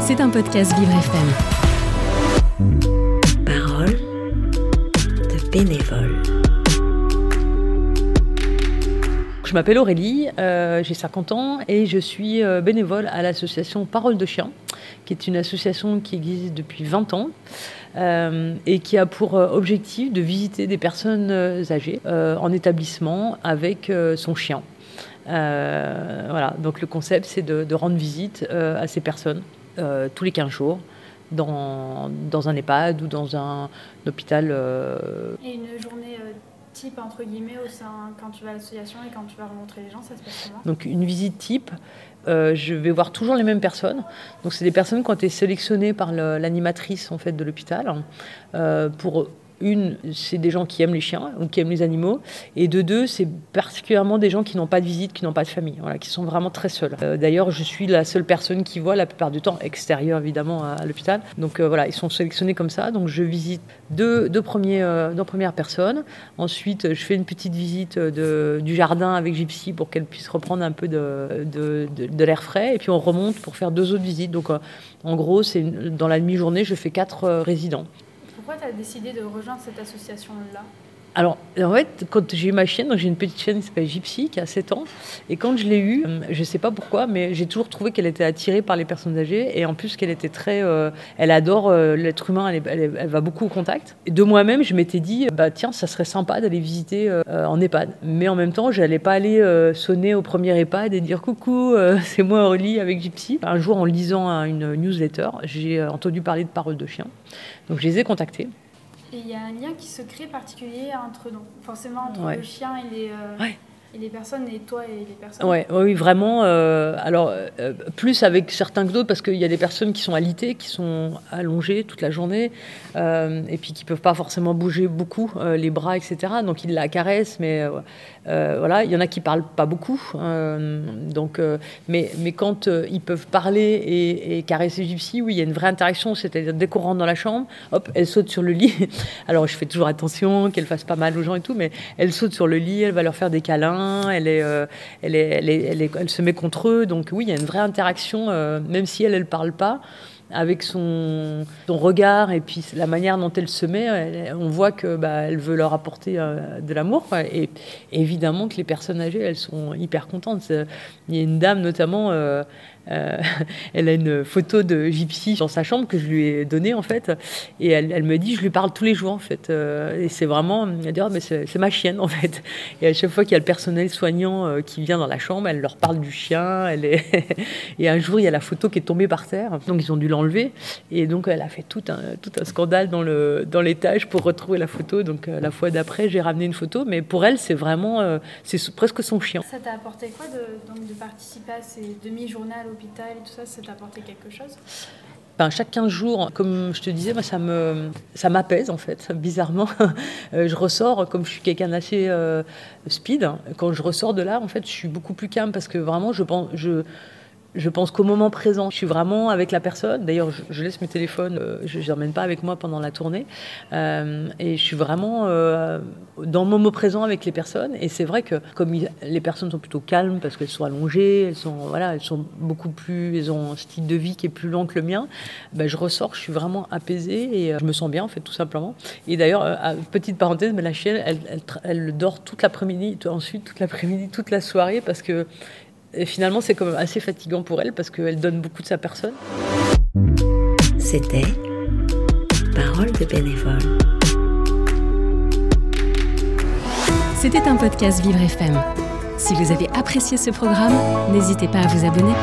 C'est un podcast Vivre FM. Parole de bénévole. Je m'appelle Aurélie, euh, j'ai 50 ans et je suis euh, bénévole à l'association Parole de Chien, qui est une association qui existe depuis 20 ans euh, et qui a pour objectif de visiter des personnes âgées euh, en établissement avec euh, son chien. Euh, voilà, donc le concept c'est de, de rendre visite euh, à ces personnes euh, tous les 15 jours dans, dans un EHPAD ou dans un, hôpital. Et une journée type, entre guillemets, au sein, quand tu vas à l'association et quand tu vas rencontrer les gens, ça se passe comment? Donc une visite type, euh, je vais voir toujours les mêmes personnes. Donc c'est des personnes qui ont été sélectionnées par l'animatrice en fait de l'hôpital. Pour une, c'est des gens qui aiment les chiens ou qui aiment les animaux, et de deux, c'est particulièrement des gens qui n'ont pas de visite, qui n'ont pas de famille, qui sont vraiment très seuls. Euh, D'ailleurs, je suis la seule personne qui voit la plupart du temps, extérieure évidemment à, l'hôpital. Donc euh, voilà, ils sont sélectionnés comme ça. Donc je visite deux, deux, premiers, euh, deux premières personnes. Ensuite, je fais une petite visite du jardin avec Gypsy pour qu'elle puisse reprendre un peu de, de, l'air frais. Et puis on remonte pour faire deux autres visites. Donc en gros, c'est dans la demi-journée, je fais quatre résidents. Pourquoi tu as décidé de rejoindre cette association-là? Alors, en fait, quand j'ai eu ma chienne, j'ai une petite chienne qui s'appelle Gypsy, qui a 7 ans, et quand je l'ai eue, euh, je sais pas pourquoi, mais j'ai toujours trouvé qu'elle était attirée par les personnes âgées, et en plus qu'elle était très... euh, elle adore euh, l'être humain, elle, va beaucoup au contact. De moi-même, je m'étais dit, bah tiens, ça serait sympa d'aller visiter en EHPAD. Mais en même temps, je n'allais pas aller sonner au premier EHPAD et dire, coucou, c'est moi Aurélie avec Gypsy. Un jour, en lisant un- une newsletter, j'ai entendu parler de Parole de chien. Donc je les ai contactés. Et il y a un lien qui se crée particulier entre, donc, forcément, entre Ouais. le chien et les, euh, Ouais. Et les personnes, et toi et les personnes. Ouais, oui, vraiment. euh, alors, euh, plus avec certains que d'autres, parce qu'il y a des personnes qui sont alitées, qui sont allongées toute la journée, euh, et puis qui peuvent pas forcément bouger beaucoup les bras, etc. Donc, ils la caressent, mais voilà, il y en a qui parlent pas beaucoup. donc, mais, mais quand ils peuvent parler et, et caresser Gypsy, oui, il y a une vraie interaction. C'est-à-dire, dès qu'on rentre dans la chambre, hop, elle saute sur le lit. Alors, je fais toujours attention qu'elle fasse pas mal aux gens et tout, mais elle saute sur le lit, elle va leur faire des câlins, elle, se met contre eux. Donc oui, il y a une vraie interaction, euh, même si elle, elle parle pas, avec son, regard et puis la manière dont elle se met, on voit que bah, elle veut leur apporter euh, de l'amour. Et évidemment que les personnes âgées, elles sont hyper contentes. C'est- Il y a une dame notamment. euh, euh, elle a une photo de Gypsy dans sa chambre que je lui ai donnée en fait, et elle, me dit je lui parle tous les jours en fait, Euh, et c'est vraiment, elle dit Ah, mais c'est ma chienne en fait, et à chaque fois qu'il y a le personnel soignant euh, qui vient dans la chambre, elle leur parle du chien, et un jour il y a la photo qui est tombée par terre, donc ils ont dû l'enlever, et donc elle a fait tout un tout un scandale dans le dans l'étage pour retrouver la photo, donc euh, la fois d'après j'ai ramené une photo, mais pour elle c'est vraiment euh, c'est presque son chien. Ça t'a apporté quoi de, donc, de participer à ces demi-journées à l'hôpital et tout ça? Ça t'a apporté quelque chose? Ben, chaque 15 jours, comme je te disais, moi, ça me, ça m'apaise en fait, bizarrement. Euh, je ressors, comme je suis quelqu'un d'assez euh, speed, quand je ressors de là, en fait, je suis beaucoup plus calme parce que vraiment, je pense, je, je pense qu'au moment présent, je suis vraiment avec la personne. D'ailleurs, je, laisse mes téléphones, euh, je ne les emmène pas avec moi pendant la tournée. Euh, et je suis vraiment euh, dans le moment présent avec les personnes. Et c'est vrai que comme les personnes sont plutôt calmes parce qu'elles sont allongées, elles sont, voilà, elles sont beaucoup plus, elles ont un style de vie qui est plus lent que le mien, ben, je ressors, je suis vraiment apaisée et je me sens bien en fait tout simplement. Et d'ailleurs, petite parenthèse, mais la chienne, elle, elle, dort toute l'après-midi, ensuite toute l'après-midi, toute la soirée parce que et finalement, c'est quand même assez fatigant pour elle parce qu'elle donne beaucoup de sa personne. C'était Parole de bénévole. C'était un podcast Vivre FM. Si vous avez apprécié ce programme, n'hésitez pas à vous abonner.